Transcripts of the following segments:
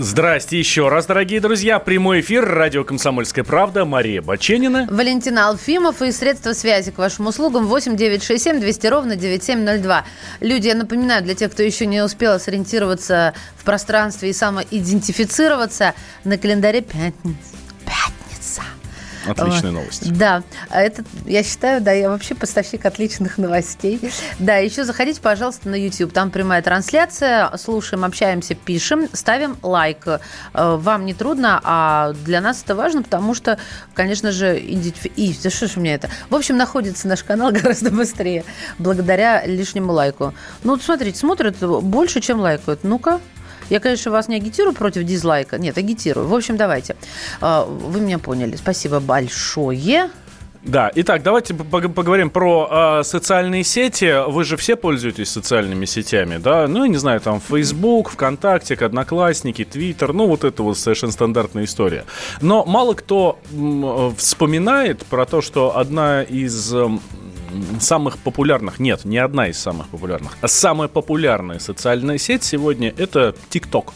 Здрасте еще раз, дорогие друзья. Прямой эфир, радио «Комсомольская правда», Мария Баченина. Валентина Алфимов и средства связи к вашим услугам 8 967 200 ровно 9702. Люди, я напоминаю, для тех, кто еще не успел сориентироваться в пространстве и самоидентифицироваться, на календаре. Пятница. Отличная новость. Да, а это, я считаю, да, я вообще поставщик отличных новостей. Да, еще заходите, пожалуйста, на YouTube. Там прямая трансляция. Слушаем, общаемся, пишем, ставим лайк. Э, Вам не трудно, а для нас это важно, потому что, конечно же, идентифи- и, да что ж у меня это? В общем, находится наш канал гораздо быстрее, благодаря лишнему лайку. Ну, вот смотрите, смотрят больше, чем лайкают. Ну-ка, я, конечно, вас не агитирую против дизлайка. Нет, агитирую. В общем, давайте. А, Вы меня поняли. Спасибо большое. Да, итак, давайте пог- поговорим про э, социальные сети. Вы же все пользуетесь социальными сетями, да? Ну, я не знаю, там Facebook, ВКонтакте, Одноклассники, Твиттер, ну, вот это вот совершенно стандартная история. Но мало кто м, вспоминает про то, что одна из самых популярных, нет, не одна из самых популярных, а самая популярная социальная сеть сегодня это TikTok.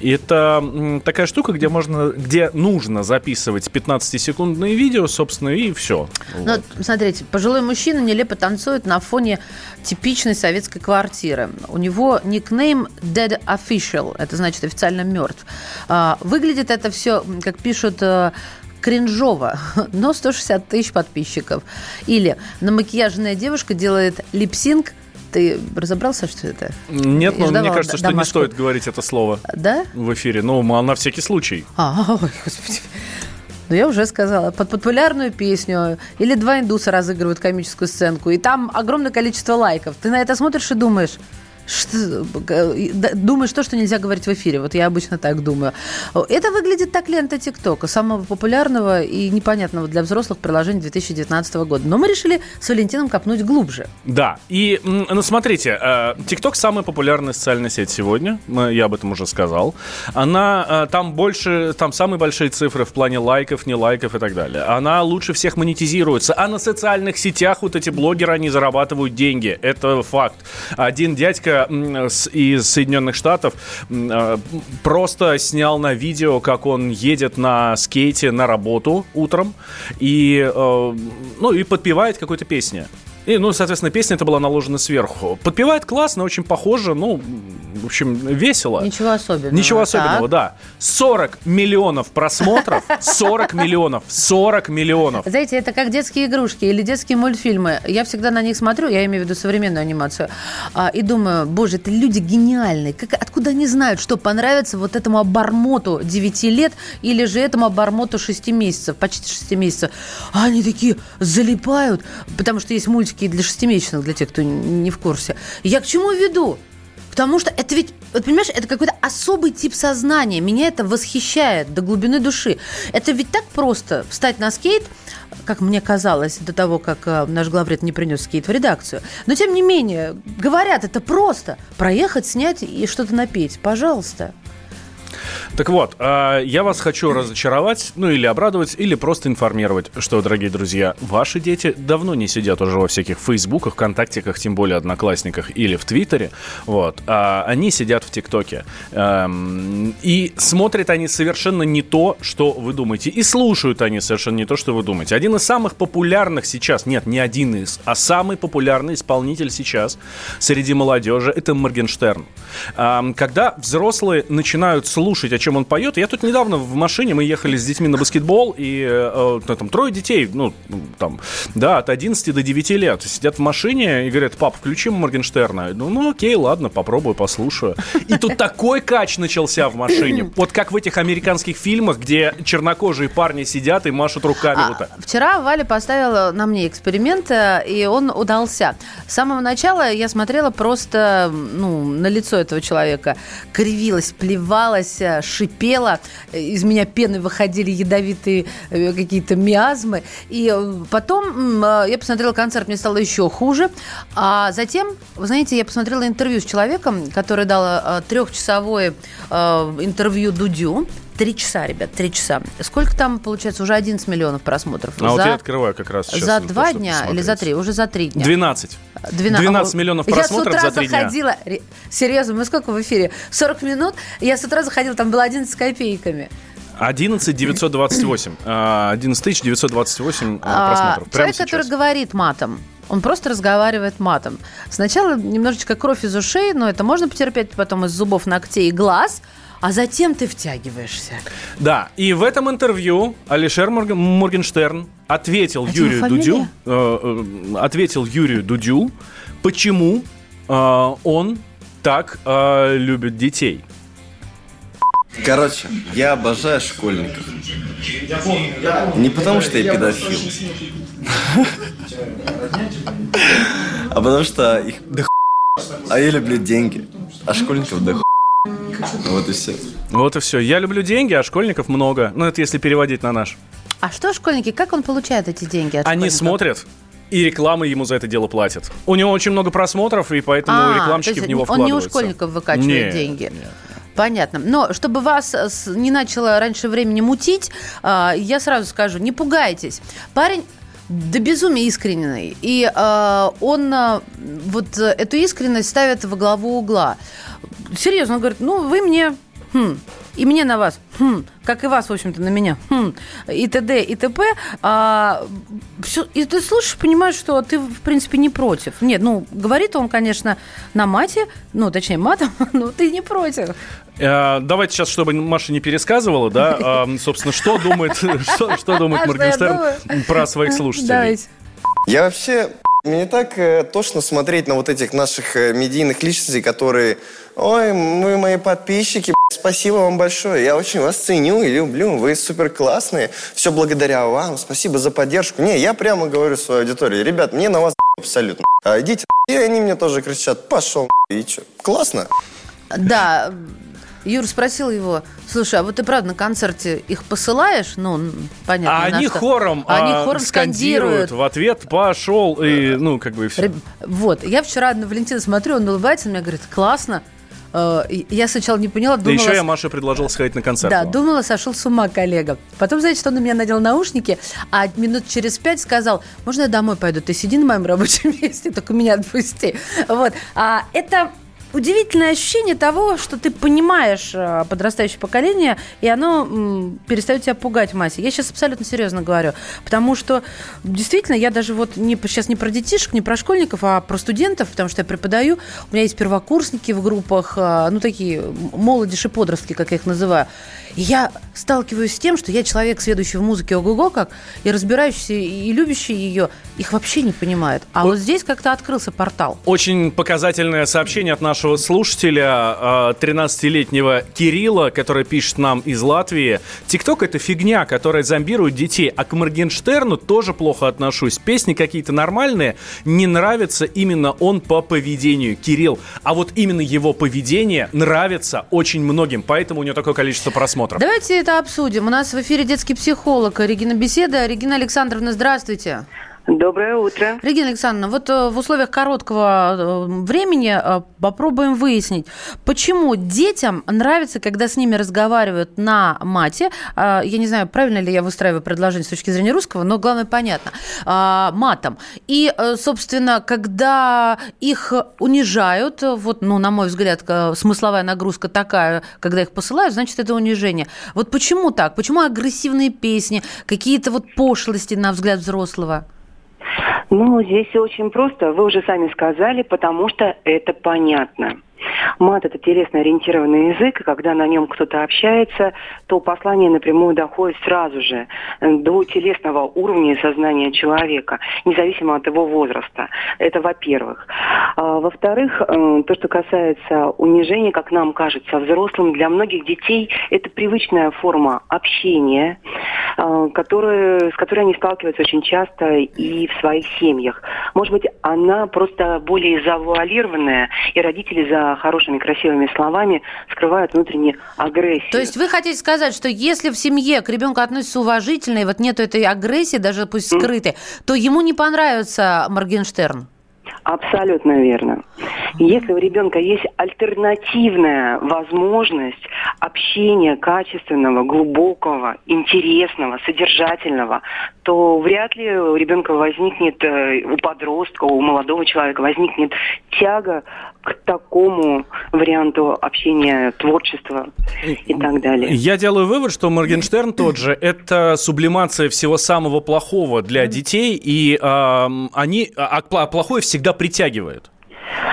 И Это такая штука, где можно, где нужно записывать 15-секундные видео, собственно, и все. Ну, смотрите, пожилой мужчина нелепо танцует на фоне типичной советской квартиры. У него никнейм Dead Official, это значит официально мертв. А, Выглядит это все, как пишут э, кринжово, но 160 тысяч подписчиков. Или намакияженная девушка делает липсинг. Ты разобрался, что это? Нет, но ж мне кажется, что не домашку. стоит говорить это слово Да? в эфире. Ну, на всякий случай. А, ой, господи. Ну, я уже сказала. Под популярную песню или два индуса разыгрывают комическую сценку, и там огромное количество лайков. Ты на это смотришь и думаешь... Э, думаешь то, что нельзя говорить в эфире. Вот я обычно так думаю. Это выглядит так лента ТикТока, самого популярного и непонятного для взрослых приложения 2019 года. Но мы решили с Валентином копнуть глубже. Да, и, ну, смотрите, э, TikTok самая популярная социальная сеть сегодня, я об этом уже сказал. Она, э, там больше, там самые большие цифры в плане лайков, не лайков и так далее. Она лучше всех монетизируется, а на социальных сетях вот эти блогеры, они зарабатывают деньги, это факт. Один дядька из Соединенных Штатов э, просто снял на видео, как он едет на скейте на работу утром и, э, ну, и подпевает какой-то песни. И, ну, соответственно, песня это была наложена сверху. Подпевает классно, очень похоже, ну, в общем, весело. Ничего особенного. Ничего особенного, Так. да. 40 миллионов просмотров, 40 миллионов, 40 миллионов. Знаете, это как детские игрушки или детские мультфильмы. Я всегда на них смотрю, я имею в виду современную анимацию, а, и думаю, боже, это люди гениальные. Как, откуда они знают, что понравится вот этому обормоту 9 лет или же этому обормоту 6 месяцев, почти 6 месяцев. А они такие залипают, потому что есть мультики и для шестимесячных, для тех, кто не в курсе. Я к чему веду? Потому что это ведь, вот понимаешь, это какой-то особый тип сознания. Меня это восхищает до глубины души. Это ведь так просто встать на скейт, как мне казалось, до того, как э, наш главред не принес скейт в редакцию. Но тем не менее, говорят, это просто. Проехать, снять и что-то напеть. Пожалуйста. Так вот, э, я вас хочу разочаровать, ну или обрадовать, или просто информировать, что, дорогие друзья, ваши дети давно не сидят уже во всяких фейсбуках, вконтактиках, тем более одноклассниках или в твиттере, вот, а они сидят в тиктоке. Эм, и смотрят они совершенно не то, что вы думаете, и слушают они совершенно не то, что вы думаете. Один из самых популярных сейчас, нет, не один из, а самый популярный исполнитель сейчас среди молодежи это Моргенштерн. Эм, когда взрослые начинают слушать, о чем он поет, я тут недавно в машине, мы ехали с детьми на баскетбол, и э, э, там трое детей, ну, там, да, от 11 до 9 лет, сидят в машине и говорят, пап, включи Моргенштерна. Ну, ну окей, ладно, попробую, послушаю. И тут такой кач начался в машине. Вот как в этих американских фильмах, где чернокожие парни сидят и машут руками А, вот так. Вчера Валя поставила на мне эксперимент, э, и он удался. С самого начала я смотрела просто ну, на лицо этого человека. Кривилась, плевалась, э, шипела, из меня пены выходили ядовитые э, какие-то миазмы. И потом я посмотрела концерт, мне стало еще хуже. А затем, вы знаете, я посмотрела интервью с человеком, который дал трехчасовое интервью Дудю. Три часа, ребят, три часа. Сколько там, получается, уже 11 миллионов просмотров? А за, вот я открываю как раз сейчас. За два дня посмотреть. или за три? Уже за три дня. 12. 12, 12 миллионов просмотров я с утра за три заходила, дня. Серьезно, мы сколько в эфире? 40 минут. Я с утра заходила, там было 11 с копейками. 11 928. 11 928 просмотров. Человек, сейчас. который говорит матом. Он просто разговаривает матом. Сначала немножечко кровь из ушей, но это можно потерпеть, потом из зубов, ногтей и глаз – а затем ты втягиваешься. Да, и в этом интервью Алишер Морген, Моргенштерн ответил а Юрию Дудю, э, э, ответил Юрию Дудю, почему э, он так э, любит детей. Короче, я обожаю школьников. Не потому, что я педофил. А потому что их да А я люблю деньги. А школьников да вот и все. Вот и все. Я люблю деньги, а школьников много. Ну, это если переводить на наш. А что школьники, как он получает эти деньги от Они смотрят, и рекламы ему за это дело платят. У него очень много просмотров, и поэтому а, рекламщики в него он вкладываются. Он не у школьников выкачивает нет, деньги. Нет. Понятно. Но чтобы вас не начало раньше времени мутить, а, я сразу скажу, не пугайтесь. Парень до безумия искренний. И э, он э, вот эту искренность ставит во главу угла серьезно, он говорит, ну, вы мне, хм, и мне на вас, хм, как и вас, в общем-то, на меня, хм, и т.д., и т.п. А, все, и ты слушаешь, понимаешь, что ты, в принципе, не против. Нет, ну, говорит он, конечно, на мате, ну, точнее, матом, но ты не против. Э, давайте сейчас, чтобы Маша не пересказывала, да, собственно, что думает, что, что думает а Моргенштерн про своих слушателей. Давайте. Я вообще мне так э, тошно смотреть на вот этих наших э, медийных личностей, которые Ой, мы мои подписчики, спасибо вам большое. Я очень вас ценю и люблю. Вы супер классные. Все благодаря вам. Спасибо за поддержку. Не, я прямо говорю своей аудитории. Ребят, мне на вас абсолютно. А идите. И они мне тоже кричат, пошел. И что? Классно. Да, Юр спросил его, слушай, а вот ты правда на концерте их посылаешь? Ну, понятно. А они что. хором, а они хором скандируют. скандируют. В ответ пошел и, ну, как бы и все. Вот, я вчера на Валентина смотрю, он улыбается, он мне говорит, классно, Э, я сначала не поняла, думала... Да еще я Маше предложил сходить на концерт. Да, думала, сошел с ума коллега. Потом, знаете, что он на меня надел наушники, а минут через пять сказал, можно я домой пойду? Ты сиди на моем рабочем месте, только меня отпусти. Вот. А это удивительное ощущение того, что ты понимаешь э, подрастающее поколение, и оно м, перестает тебя пугать массе. Я сейчас абсолютно серьезно говорю, потому что действительно я даже вот не, сейчас не про детишек, не про школьников, а про студентов, потому что я преподаю. У меня есть первокурсники в группах, э, ну такие молодежь и подростки, как я их называю. И я сталкиваюсь с тем, что я человек, следующий в музыке ого-го как, и разбирающийся, и любящий ее, их вообще не понимает. А вот, вот здесь как-то открылся портал. Очень показательное сообщение от нашего слушателя, 13-летнего а, Кирилла, который пишет нам из Латвии. Тикток это фигня, которая зомбирует детей, а к Моргенштерну тоже плохо отношусь. Песни какие-то нормальные, не нравится именно он по поведению, Кирилл. А вот именно его поведение нравится очень многим, поэтому у него такое количество просмотров. Давайте это обсудим. У нас в эфире детский психолог Регина Беседа. Регина Александровна, здравствуйте. Доброе утро. Регина Александровна, вот э, в условиях короткого э, времени э, попробуем выяснить, почему детям нравится, когда с ними разговаривают на мате, я не знаю, правильно ли я выстраиваю предложение с точки зрения русского, но главное понятно, матом. И, собственно, когда их унижают, вот, ну, на мой взгляд, смысловая нагрузка такая, когда их посылают, значит, это унижение. Вот почему так? Почему агрессивные песни, какие-то вот пошлости, на взгляд взрослого? Ну, здесь очень просто. Вы уже сами сказали, потому что это понятно. Мат – это телесно-ориентированный язык, и когда на нем кто-то общается, то послание напрямую доходит сразу же э, до телесного уровня сознания человека, независимо от его возраста. Это во-первых. А, во-вторых, э, то, что касается унижения, как нам кажется, взрослым, для многих детей это привычная форма общения, э, которые, с которой они сталкиваются очень часто и в своих семьях. Может быть, она просто более завуалированная, и родители за хорошими красивыми словами скрывают внутреннюю агрессию. То есть вы хотите сказать, что если в семье к ребенку относятся уважительно, и вот нет этой агрессии, даже пусть скрытой, mm. то ему не понравится Моргенштерн? Абсолютно верно. Если у ребенка есть альтернативная возможность общения качественного, глубокого, интересного, содержательного, то вряд ли у ребенка возникнет, э, у подростка, у молодого человека возникнет тяга к такому варианту общения, творчества и так далее. Я делаю вывод, что Моргенштерн тот же – это сублимация всего самого плохого для детей, и э, они, а, а плохое всегда притягивает.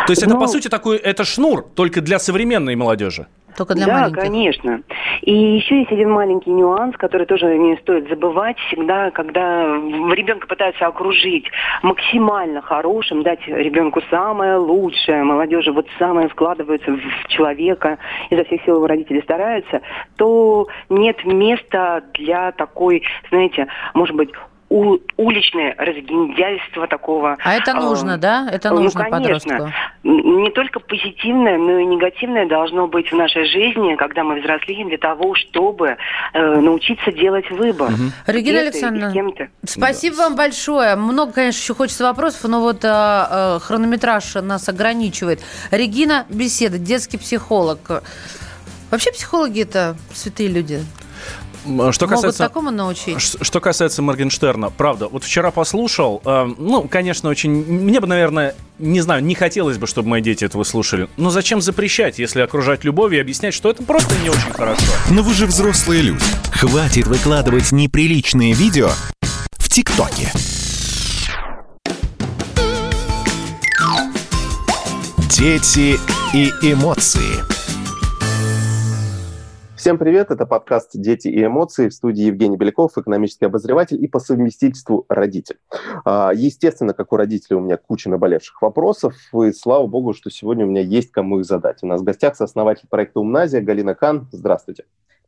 То есть это, ну, по сути, такой, это шнур только для современной молодежи. Только для да, маленьких. конечно. И еще есть один маленький нюанс, который тоже не стоит забывать. Всегда, когда ребенка пытаются окружить максимально хорошим, дать ребенку самое лучшее, молодежи вот самое вкладывается в человека, изо всех сил его родители стараются, то нет места для такой, знаете, может быть, у, уличное разгильдяйство такого. А это нужно, э, да? Это ну, нужно ну, конечно. подростку? Не только позитивное, но и негативное должно быть в нашей жизни, когда мы взрослеем, для того, чтобы э, научиться делать выбор. Угу. Регина Александровна, спасибо да. вам большое. Много, конечно, еще хочется вопросов, но вот э, э, хронометраж нас ограничивает. Регина Беседа, детский психолог. Вообще психологи это святые люди. Что касается, Могут такому научить. Что касается Моргенштерна, правда, вот вчера послушал, э, ну, конечно, очень, мне бы, наверное, не знаю, не хотелось бы, чтобы мои дети этого слушали. Но зачем запрещать, если окружать любовью и объяснять, что это просто не очень хорошо? Но вы же взрослые люди. Хватит выкладывать неприличные видео в ТикТоке. Дети и эмоции. Всем привет, это подкаст «Дети и эмоции» в студии Евгений Беляков, экономический обозреватель и по совместительству родитель. А, естественно, как у родителей у меня куча наболевших вопросов, и слава богу, что сегодня у меня есть кому их задать. У нас в гостях сооснователь проекта «Умназия» Галина Кан. Здравствуйте.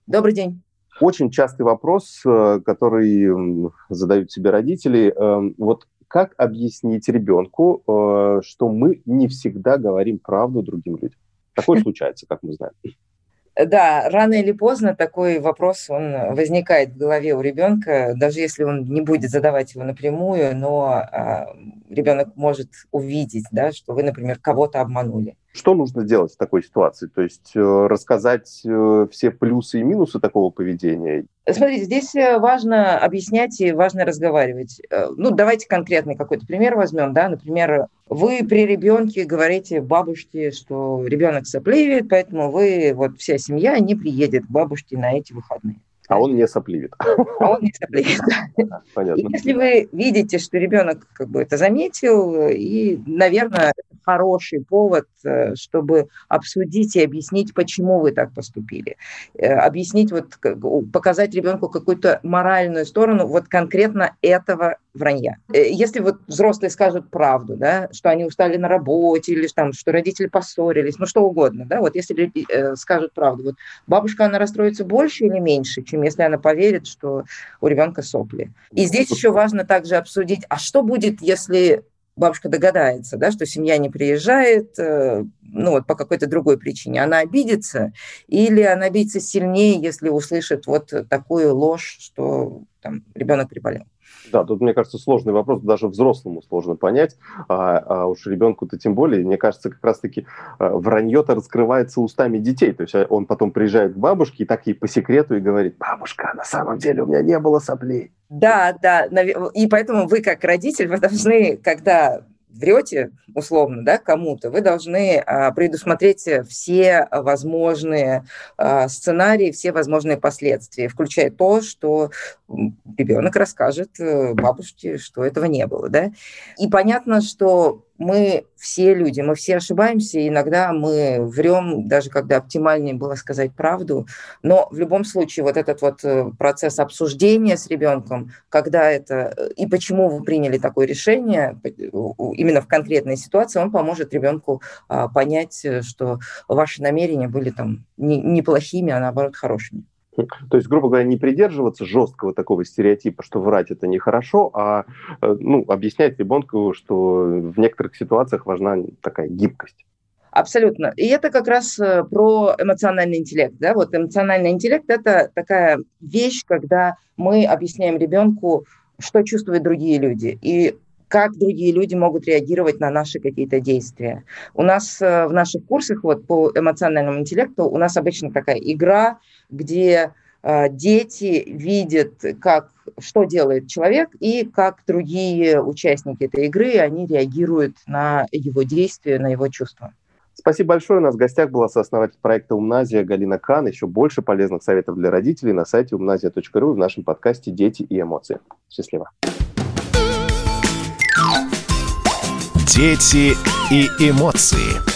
Добрый день. Очень частый вопрос, э, который задают себе родители. Э, вот как объяснить ребенку, э, что мы не всегда говорим правду другим людям? Такое случается, как мы знаем. Да, рано или поздно такой вопрос, он возникает в голове у ребенка, даже если он не будет задавать его напрямую, но а, ребенок может увидеть, да, что вы, например, кого-то обманули. Что нужно делать в такой ситуации? То есть э, рассказать э, все плюсы и минусы такого поведения? Смотрите, здесь э, важно объяснять и важно разговаривать. Ну, давайте конкретный какой-то пример возьмем. Да? Например, вы при ребенке говорите бабушке, что ребенок сопливит, поэтому вы, вот вся семья не приедет к бабушке на эти выходные. А он не сопливит. А он не сопливит. Понятно. Если вы видите, что ребенок как бы это заметил, и, наверное, хороший повод, э, чтобы обсудить и объяснить, почему вы так поступили. Э, объяснить, вот, показать ребенку какую-то моральную сторону вот конкретно этого вранья. Э, если вот взрослые скажут правду, да, что они устали на работе или там, что родители поссорились, ну что угодно, да, вот если э, скажут правду, вот бабушка, она расстроится больше или меньше, чем если она поверит, что у ребенка сопли. И здесь еще важно также обсудить, а что будет, если бабушка догадается, да, что семья не приезжает, э, ну вот по какой-то другой причине, она обидится, или она обидится сильнее, если услышит вот такую ложь, что там ребенок приболел. Да, тут, мне кажется, сложный вопрос, даже взрослому сложно понять, а, а уж ребенку-то тем более. Мне кажется, как раз-таки а, вранье-то раскрывается устами детей. То есть а, он потом приезжает к бабушке и так ей по секрету и говорит, бабушка, на самом деле у меня не было соплей. Да, да, и поэтому вы как родитель, вы должны, когда врете, условно, да, кому-то, вы должны а, предусмотреть все возможные а, сценарии, все возможные последствия, включая то, что ребенок расскажет э, бабушке, что этого не было, да. И понятно, что мы все люди, мы все ошибаемся, иногда мы врем, даже когда оптимальнее было сказать правду, но в любом случае вот этот вот э, процесс обсуждения с ребенком, когда это э, и почему вы приняли такое решение именно в конкретной ситуации, он поможет ребенку а, понять, э, что ваши намерения были там неплохими, а наоборот хорошими. То есть, грубо говоря, не придерживаться жесткого такого стереотипа, что врать это нехорошо, а ну, объяснять ребенку, что в некоторых ситуациях важна такая гибкость. Абсолютно. И это как раз э, про эмоциональный интеллект. Да? Вот эмоциональный интеллект – это такая вещь, когда мы объясняем ребенку, что чувствуют другие люди. И как другие люди могут реагировать на наши какие-то действия. У нас э, в наших курсах вот, по эмоциональному интеллекту у нас обычно такая игра, где э, дети видят, как, что делает человек, и как другие участники этой игры, они реагируют на его действия, на его чувства. Спасибо большое. У нас в гостях была сооснователь проекта «Умназия» Галина Кан. Еще больше полезных советов для родителей на сайте умназия.ру и в нашем подкасте «Дети и эмоции». Счастливо. Дети и эмоции.